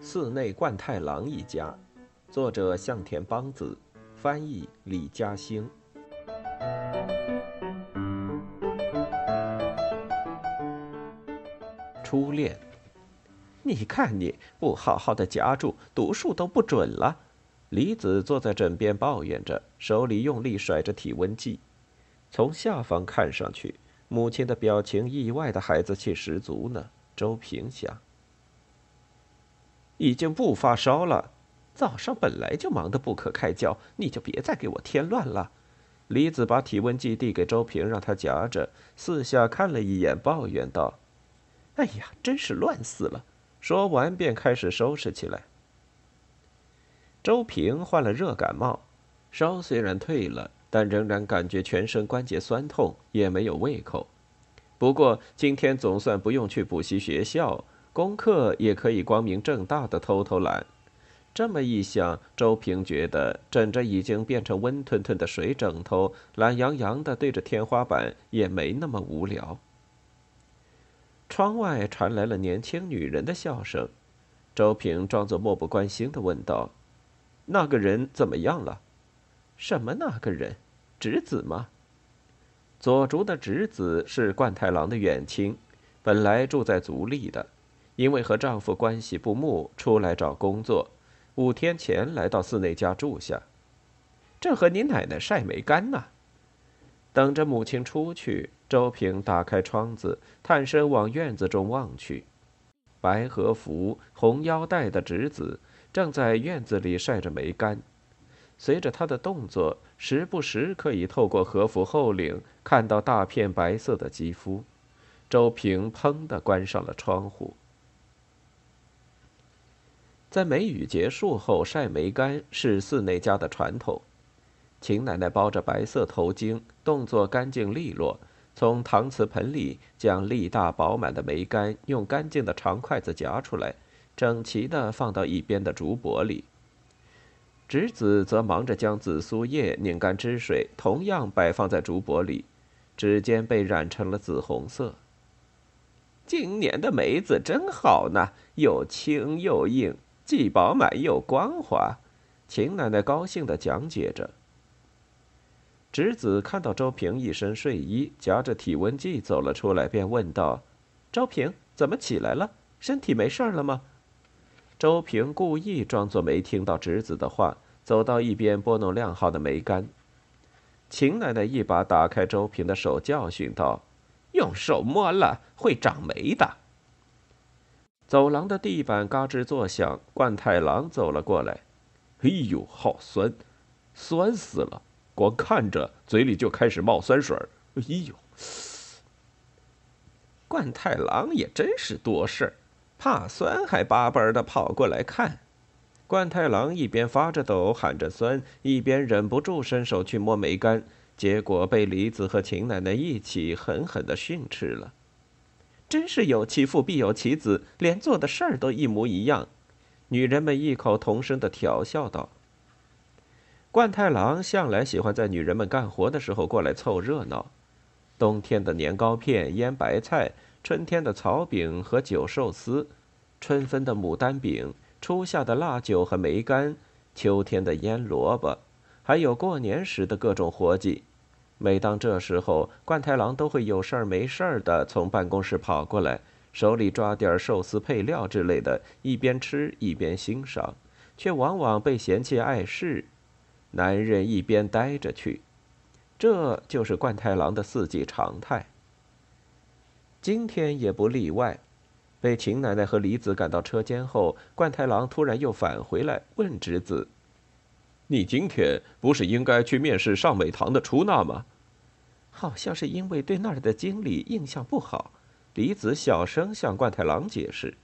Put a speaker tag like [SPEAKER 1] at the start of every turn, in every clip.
[SPEAKER 1] 寺内贯太郎一家，作者向田邦子，翻译李嘉兴。初恋，你看你不好好的夹住，读书都不准了。李子坐在枕边抱怨着，手里用力甩着体温计。从下方看上去，母亲的表情意外的孩子气十足呢。周平想，已经不发烧了。早上本来就忙得不可开交，你就别再给我添乱了。李子把体温计递给周平，让他夹着，四下看了一眼，抱怨道。哎呀，真是乱死了！说完便开始收拾起来。周平患了热感冒，烧虽然退了，但仍然感觉全身关节酸痛，也没有胃口。不过今天总算不用去补习学校，功课也可以光明正大的偷偷懒。这么一想，周平觉得枕着已经变成温吞吞的水枕头，懒洋洋的对着天花板，也没那么无聊。窗外传来了年轻女人的笑声，周平装作漠不关心的问道：“那个人怎么样了？什么那个人？侄子吗？”左竹的侄子是冠太郎的远亲，本来住在足利的，因为和丈夫关系不睦，出来找工作，五天前来到寺内家住下，正和你奶奶晒梅干呢。等着母亲出去，周平打开窗子，探身往院子中望去。白和服、红腰带的侄子正在院子里晒着梅干。随着他的动作，时不时可以透过和服后领看到大片白色的肌肤。周平砰的关上了窗户。在梅雨结束后晒梅干是寺内家的传统。秦奶奶包着白色头巾，动作干净利落，从搪瓷盆里将粒大饱满的梅干用干净的长筷子夹出来，整齐地放到一边的竹簸里。侄子则忙着将紫苏叶拧干汁水，同样摆放在竹簸里，指尖被染成了紫红色。今年的梅子真好呢，又轻又硬，既饱满又光滑。秦奶奶高兴地讲解着。侄子看到周平一身睡衣，夹着体温计走了出来，便问道：“周平，怎么起来了？身体没事了吗？”周平故意装作没听到侄子的话，走到一边拨弄晾好的梅干。秦奶奶一把打开周平的手，教训道：“用手摸了会长霉的。”走廊的地板嘎吱作响，冠太郎走了过来：“
[SPEAKER 2] 哎呦，好酸，酸死了！”光看着，嘴里就开始冒酸水儿。哎呦！
[SPEAKER 1] 冠太郎也真是多事儿，怕酸还巴巴的跑过来看。冠太郎一边发着抖喊着酸，一边忍不住伸手去摸梅干，结果被李子和秦奶奶一起狠狠的训斥了。真是有其父必有其子，连做的事儿都一模一样。女人们异口同声的调笑道。冠太郎向来喜欢在女人们干活的时候过来凑热闹。冬天的年糕片、腌白菜，春天的草饼和酒寿司，春分的牡丹饼，初夏的腊酒和梅干，秋天的腌萝卜，还有过年时的各种活计。每当这时候，冠太郎都会有事儿没事儿的从办公室跑过来，手里抓点寿司配料之类的，一边吃一边欣赏，却往往被嫌弃碍事。男人一边呆着去，这就是冠太郎的四季常态。今天也不例外。被秦奶奶和李子赶到车间后，冠太郎突然又返回来，问侄子：“
[SPEAKER 2] 你今天不是应该去面试上美堂的出纳吗？”
[SPEAKER 1] 好像是因为对那儿的经理印象不好。李子小声向冠太郎解释，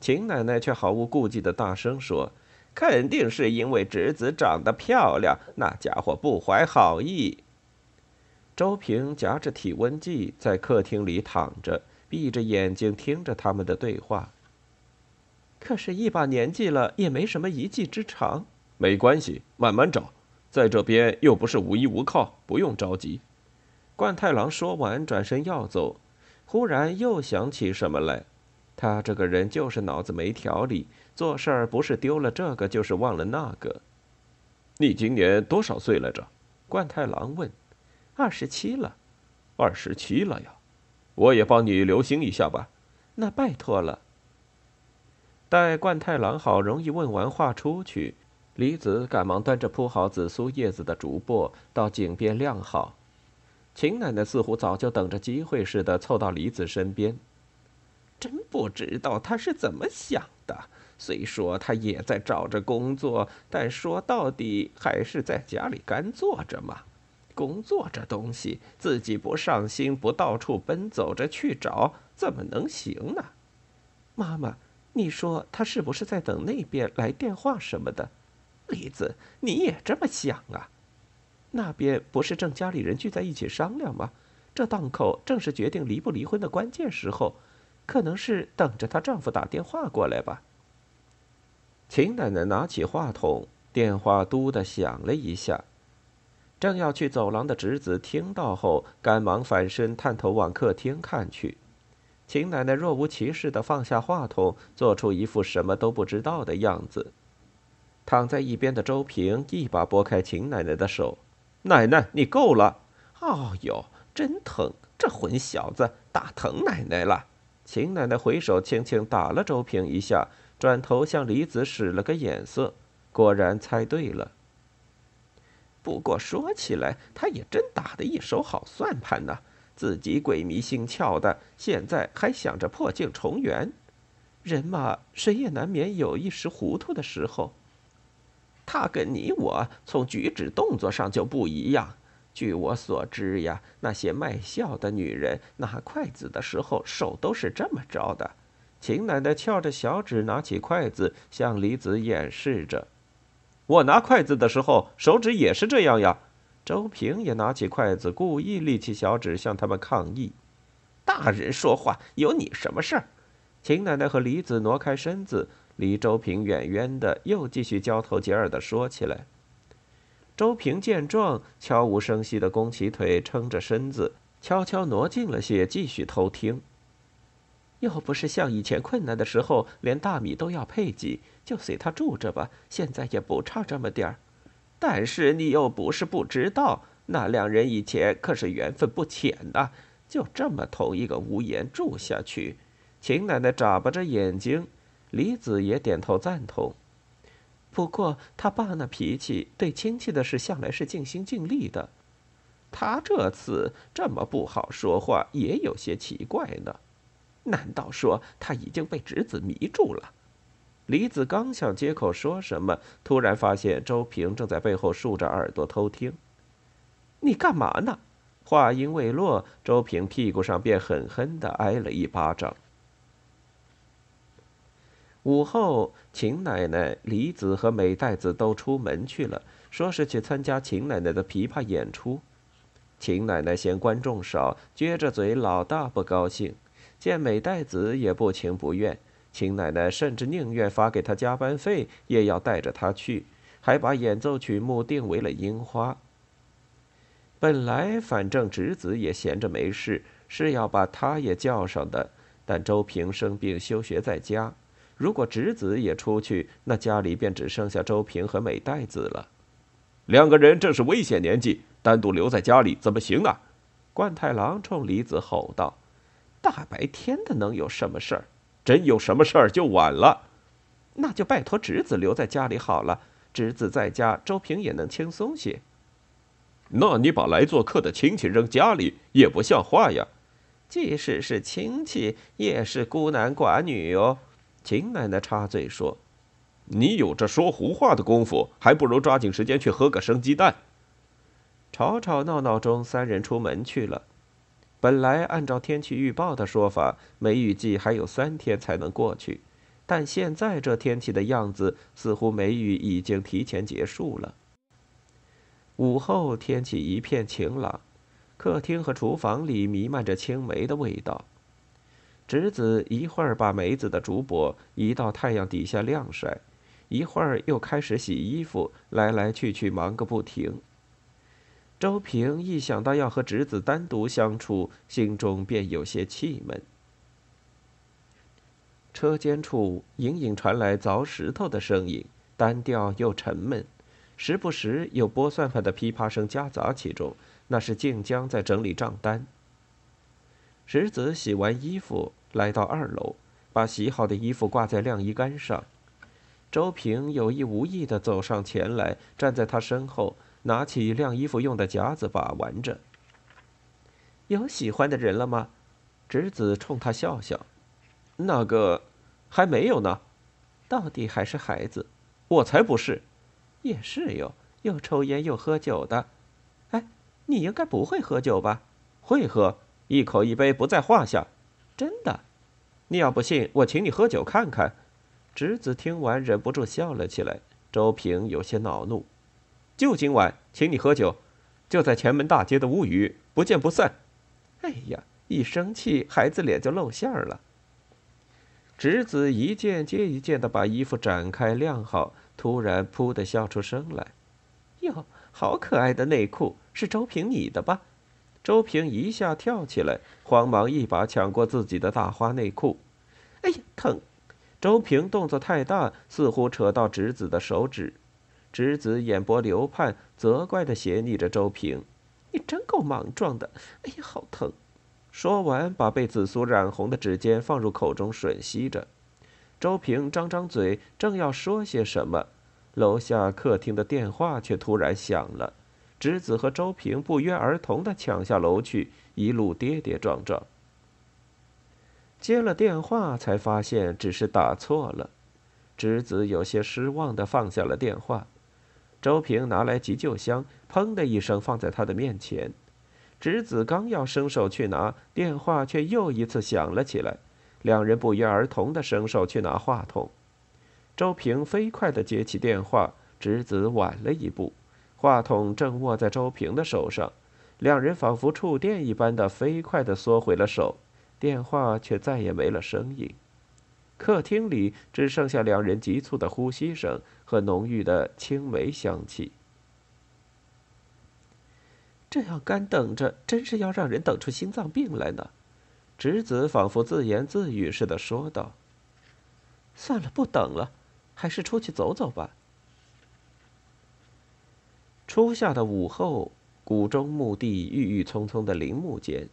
[SPEAKER 1] 秦奶奶却毫无顾忌的大声说。肯定是因为侄子长得漂亮，那家伙不怀好意。周平夹着体温计在客厅里躺着，闭着眼睛听着他们的对话。可是，一把年纪了，也没什么一技之长。
[SPEAKER 2] 没关系，慢慢找，在这边又不是无依无靠，不用着急。
[SPEAKER 1] 冠太郎说完，转身要走，忽然又想起什么来。他这个人就是脑子没条理，做事儿不是丢了这个，就是忘了那个。
[SPEAKER 2] 你今年多少岁来着？
[SPEAKER 1] 冠太郎问。二十七了。
[SPEAKER 2] 二十七了呀，我也帮你留心一下吧。
[SPEAKER 1] 那拜托了。待冠太郎好容易问完话出去，李子赶忙端着铺好紫苏叶子的竹簸到井边晾好。秦奶奶似乎早就等着机会似的，凑到李子身边。真不知道他是怎么想的。虽说他也在找着工作，但说到底还是在家里干坐着嘛。工作这东西，自己不上心，不到处奔走着去找，怎么能行呢？妈妈，你说他是不是在等那边来电话什么的？李子，你也这么想啊？那边不是正家里人聚在一起商量吗？这档口正是决定离不离婚的关键时候，可能是等着她丈夫打电话过来吧。秦奶奶拿起话筒，电话嘟的响了一下。正要去走廊的侄子听到后，赶忙反身探头往客厅看去。秦奶奶若无其事地放下话筒，做出一副什么都不知道的样子。躺在一边的周平一把拨开秦奶奶的手：“奶奶，你够了！哦哟，真疼！这混小子打疼奶奶了。”秦奶奶回手轻轻打了周平一下，转头向李子使了个眼色，果然猜对了。不过说起来，他也真打得一手好算盘呢。自己鬼迷心窍的，现在还想着破镜重圆。人嘛，谁也难免有一时糊涂的时候。他跟你我从举止动作上就不一样。据我所知呀，那些卖笑的女人拿筷子的时候，手都是这么着的。秦奶奶翘着小指拿起筷子，向李子演示着。我拿筷子的时候，手指也是这样呀。周平也拿起筷子，故意立起小指向他们抗议：“大人说话有你什么事儿？”秦奶奶和李子挪开身子，离周平远远的，又继续交头接耳的说起来。周平见状，悄无声息的弓起腿，撑着身子，悄悄挪近了些，继续偷听。又不是像以前困难的时候，连大米都要配给，就随他住着吧。现在也不差这么点儿，但是你又不是不知道，那两人以前可是缘分不浅的，就这么同一个屋檐住下去。秦奶奶眨巴着眼睛，李子也点头赞同。不过他爸那脾气，对亲戚的事向来是尽心尽力的，他这次这么不好说话，也有些奇怪呢。难道说他已经被侄子迷住了？李子刚想接口说什么，突然发现周平正在背后竖着耳朵偷听。你干嘛呢？话音未落，周平屁股上便狠狠的挨了一巴掌。午后，秦奶奶、李子和美代子都出门去了，说是去参加秦奶奶的琵琶演出。秦奶奶嫌观众少，撅着嘴，老大不高兴。见美代子也不情不愿，秦奶奶甚至宁愿发给他加班费，也要带着他去，还把演奏曲目定为了樱花。本来反正侄子也闲着没事，是要把他也叫上的，但周平生病休学在家，如果侄子也出去，那家里便只剩下周平和美代子了。
[SPEAKER 2] 两个人正是危险年纪，单独留在家里怎么行啊？
[SPEAKER 1] 冠太郎冲李子吼道。大白天的能有什么事儿？
[SPEAKER 2] 真有什么事儿就晚了。
[SPEAKER 1] 那就拜托侄子留在家里好了。侄子在家，周平也能轻松些。
[SPEAKER 2] 那你把来做客的亲戚扔家里也不像话呀！
[SPEAKER 1] 即使是亲戚，也是孤男寡女哦。秦奶奶插嘴说：“
[SPEAKER 2] 你有这说胡话的功夫，还不如抓紧时间去喝个生鸡蛋。”
[SPEAKER 1] 吵吵闹闹中，三人出门去了。本来按照天气预报的说法，梅雨季还有三天才能过去，但现在这天气的样子，似乎梅雨已经提前结束了。午后天气一片晴朗，客厅和厨房里弥漫着青梅的味道。侄子一会儿把梅子的竹帛移到太阳底下晾晒，一会儿又开始洗衣服，来来去去忙个不停。周平一想到要和侄子单独相处，心中便有些气闷。车间处隐隐传来凿石头的声音，单调又沉闷，时不时有拨算盘的噼啪声夹杂其中，那是静江在整理账单。侄子洗完衣服，来到二楼，把洗好的衣服挂在晾衣杆上。周平有意无意地走上前来，站在他身后，拿起晾衣服用的夹子把玩着。有喜欢的人了吗？侄子冲他笑笑。
[SPEAKER 2] 那个，还没有呢。
[SPEAKER 1] 到底还是孩子。
[SPEAKER 2] 我才不是。
[SPEAKER 1] 也是哟，又抽烟又喝酒的。哎，你应该不会喝酒吧？
[SPEAKER 2] 会喝，一口一杯不在话下。
[SPEAKER 1] 真的。
[SPEAKER 2] 你要不信，我请你喝酒看看。
[SPEAKER 1] 侄子听完忍不住笑了起来。周平有些恼怒：“
[SPEAKER 2] 就今晚，请你喝酒，就在前门大街的乌鱼，不见不散。”
[SPEAKER 1] 哎呀，一生气，孩子脸就露馅了。侄子一件接一件的把衣服展开晾好，突然噗的笑出声来：“哟，好可爱的内裤，是周平你的吧？”周平一下跳起来，慌忙一把抢过自己的大花内裤。“哎呀，疼！”周平动作太大，似乎扯到侄子的手指。侄子眼波流盼，责怪的斜睨着周平：“你真够莽撞的！哎呀，好疼！”说完，把被紫苏染红的指尖放入口中吮吸着。周平张张嘴，正要说些什么，楼下客厅的电话却突然响了。侄子和周平不约而同的抢下楼去，一路跌跌撞撞。接了电话，才发现只是打错了。侄子有些失望的放下了电话。周平拿来急救箱，砰的一声放在他的面前。侄子刚要伸手去拿，电话却又一次响了起来。两人不约而同的伸手去拿话筒。周平飞快的接起电话，侄子晚了一步。话筒正握在周平的手上，两人仿佛触电一般的飞快的缩回了手。电话却再也没了声音，客厅里只剩下两人急促的呼吸声和浓郁的青梅香气。这样干等着，真是要让人等出心脏病来呢。侄子仿佛自言自语似的说道：“算了，不等了，还是出去走走吧。”初夏的午后，谷中墓地郁郁葱葱的林木间。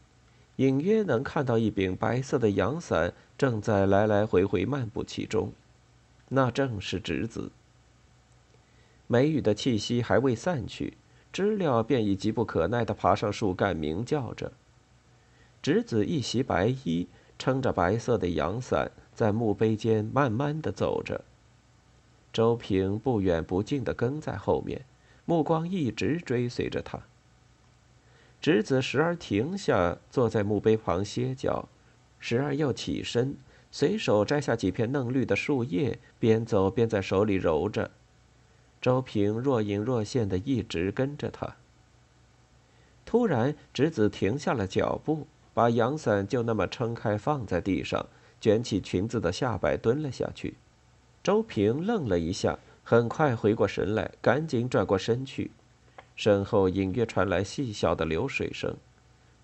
[SPEAKER 1] 隐约能看到一柄白色的阳伞正在来来回回漫步其中，那正是侄子。梅雨的气息还未散去，知了便已急不可耐地爬上树干鸣叫着。侄子一袭白衣，撑着白色的阳伞，在墓碑间慢慢地走着。周平不远不近地跟在后面，目光一直追随着他。侄子时而停下，坐在墓碑旁歇脚，时而又起身，随手摘下几片嫩绿的树叶，边走边在手里揉着。周平若隐若现的一直跟着他。突然，侄子停下了脚步，把阳伞就那么撑开放在地上，卷起裙子的下摆蹲了下去。周平愣了一下，很快回过神来，赶紧转过身去。身后隐约传来细小的流水声，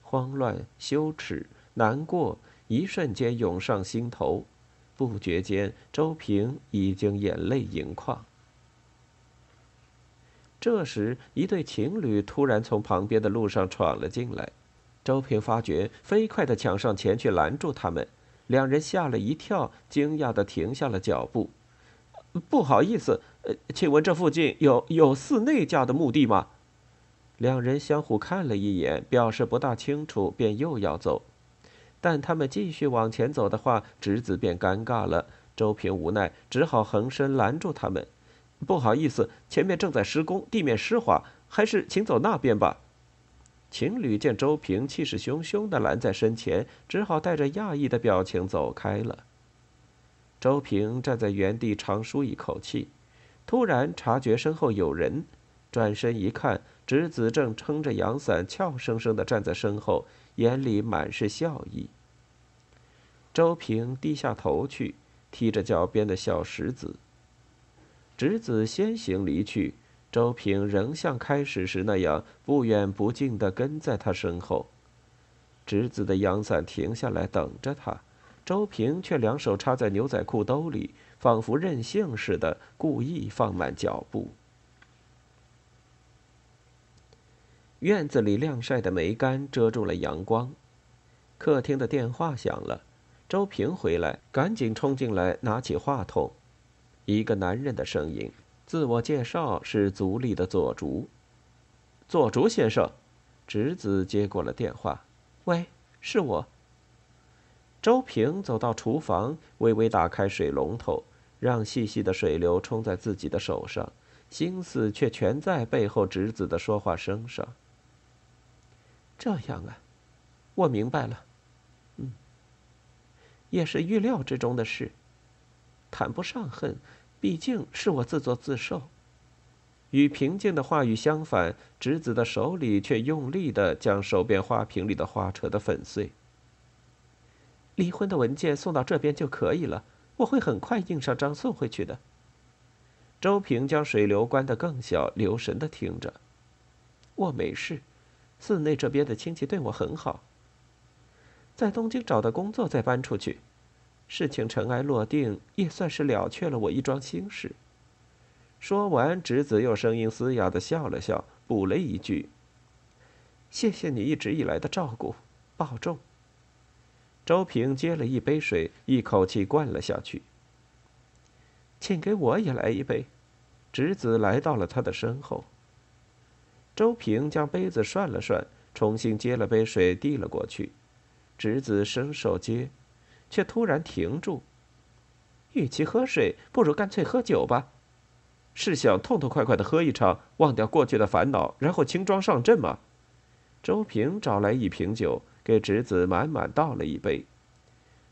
[SPEAKER 1] 慌乱、羞耻、难过，一瞬间涌上心头。不觉间，周平已经眼泪盈眶。这时，一对情侣突然从旁边的路上闯了进来，周平发觉，飞快地抢上前去拦住他们。两人吓了一跳，惊讶地停下了脚步。不好意思，呃，请问这附近有有寺内家的墓地吗？两人相互看了一眼，表示不大清楚，便又要走。但他们继续往前走的话，侄子便尴尬了。周平无奈，只好横身拦住他们：“不好意思，前面正在施工，地面湿滑，还是请走那边吧。”情侣见周平气势汹汹的拦在身前，只好带着讶异的表情走开了。周平站在原地长舒一口气，突然察觉身后有人，转身一看。侄子正撑着阳伞，俏生生的站在身后，眼里满是笑意。周平低下头去，踢着脚边的小石子。侄子先行离去，周平仍像开始时那样不远不近地跟在他身后。直子的阳伞停下来等着他，周平却两手插在牛仔裤兜里，仿佛任性似的，故意放慢脚步。院子里晾晒的梅干遮住了阳光，客厅的电话响了，周平回来，赶紧冲进来，拿起话筒，一个男人的声音。自我介绍是族里的左竹，左竹先生，侄子接过了电话，喂，是我。周平走到厨房，微微打开水龙头，让细细的水流冲在自己的手上，心思却全在背后侄子的说话声上。这样啊，我明白了，嗯，也是预料之中的事，谈不上恨。毕竟是我自作自受。与平静的话语相反，侄子的手里却用力的将手边花瓶里的花扯得粉碎。离婚的文件送到这边就可以了，我会很快印上章送回去的。周平将水流关得更小，留神的听着。我没事，寺内这边的亲戚对我很好。在东京找到工作再搬出去。事情尘埃落定，也算是了却了我一桩心事。说完，侄子又声音嘶哑的笑了笑，补了一句：“谢谢你一直以来的照顾，保重。”周平接了一杯水，一口气灌了下去。请给我也来一杯。侄子来到了他的身后。周平将杯子涮了涮，重新接了杯水递了过去。侄子伸手接。却突然停住。与其喝水，不如干脆喝酒吧。是想痛痛快快的喝一场，忘掉过去的烦恼，然后轻装上阵吗？周平找来一瓶酒，给侄子满满倒了一杯。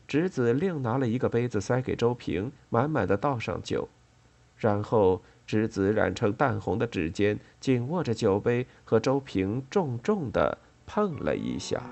[SPEAKER 1] 侄子另拿了一个杯子塞给周平，满满的倒上酒。然后，栀子染成淡红的指尖紧握着酒杯，和周平重重的碰了一下。